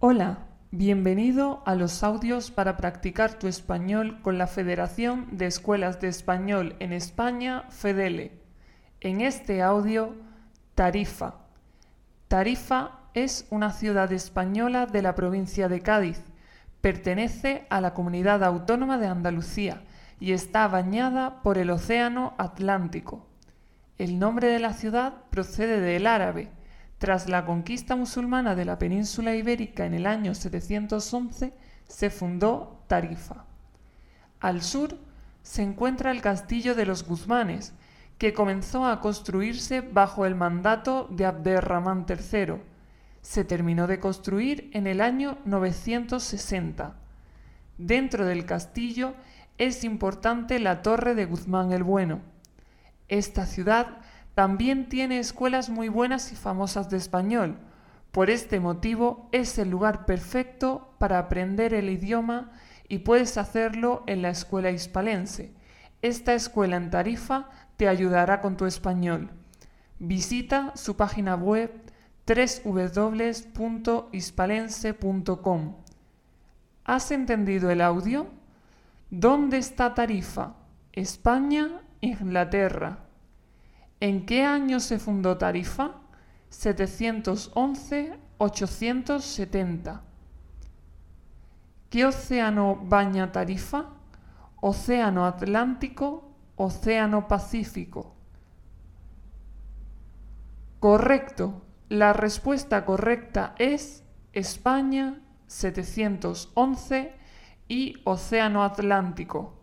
Hola, bienvenido a los audios para practicar tu español con la Federación de Escuelas de Español en España, FEDELE. En este audio, Tarifa. Tarifa es una ciudad española de la provincia de Cádiz. Pertenece a la comunidad autónoma de Andalucía y está bañada por el Océano Atlántico. El nombre de la ciudad procede del árabe tras la conquista musulmana de la península ibérica en el año 711, se fundó Tarifa. Al sur se encuentra el castillo de los Guzmanes, que comenzó a construirse bajo el mandato de Abderramán III. Se terminó de construir en el año 960. Dentro del castillo es importante la Torre de Guzmán el Bueno. Esta ciudad también tiene escuelas muy buenas y famosas de español. Por este motivo es el lugar perfecto para aprender el idioma y puedes hacerlo en la escuela hispalense. Esta escuela en Tarifa te ayudará con tu español. Visita su página web www.hispalense.com. ¿Has entendido el audio? ¿Dónde está Tarifa? España, Inglaterra. ¿En qué año se fundó Tarifa? 711-870. ¿Qué océano baña Tarifa? Océano Atlántico, Océano Pacífico. Correcto. La respuesta correcta es España 711 y Océano Atlántico.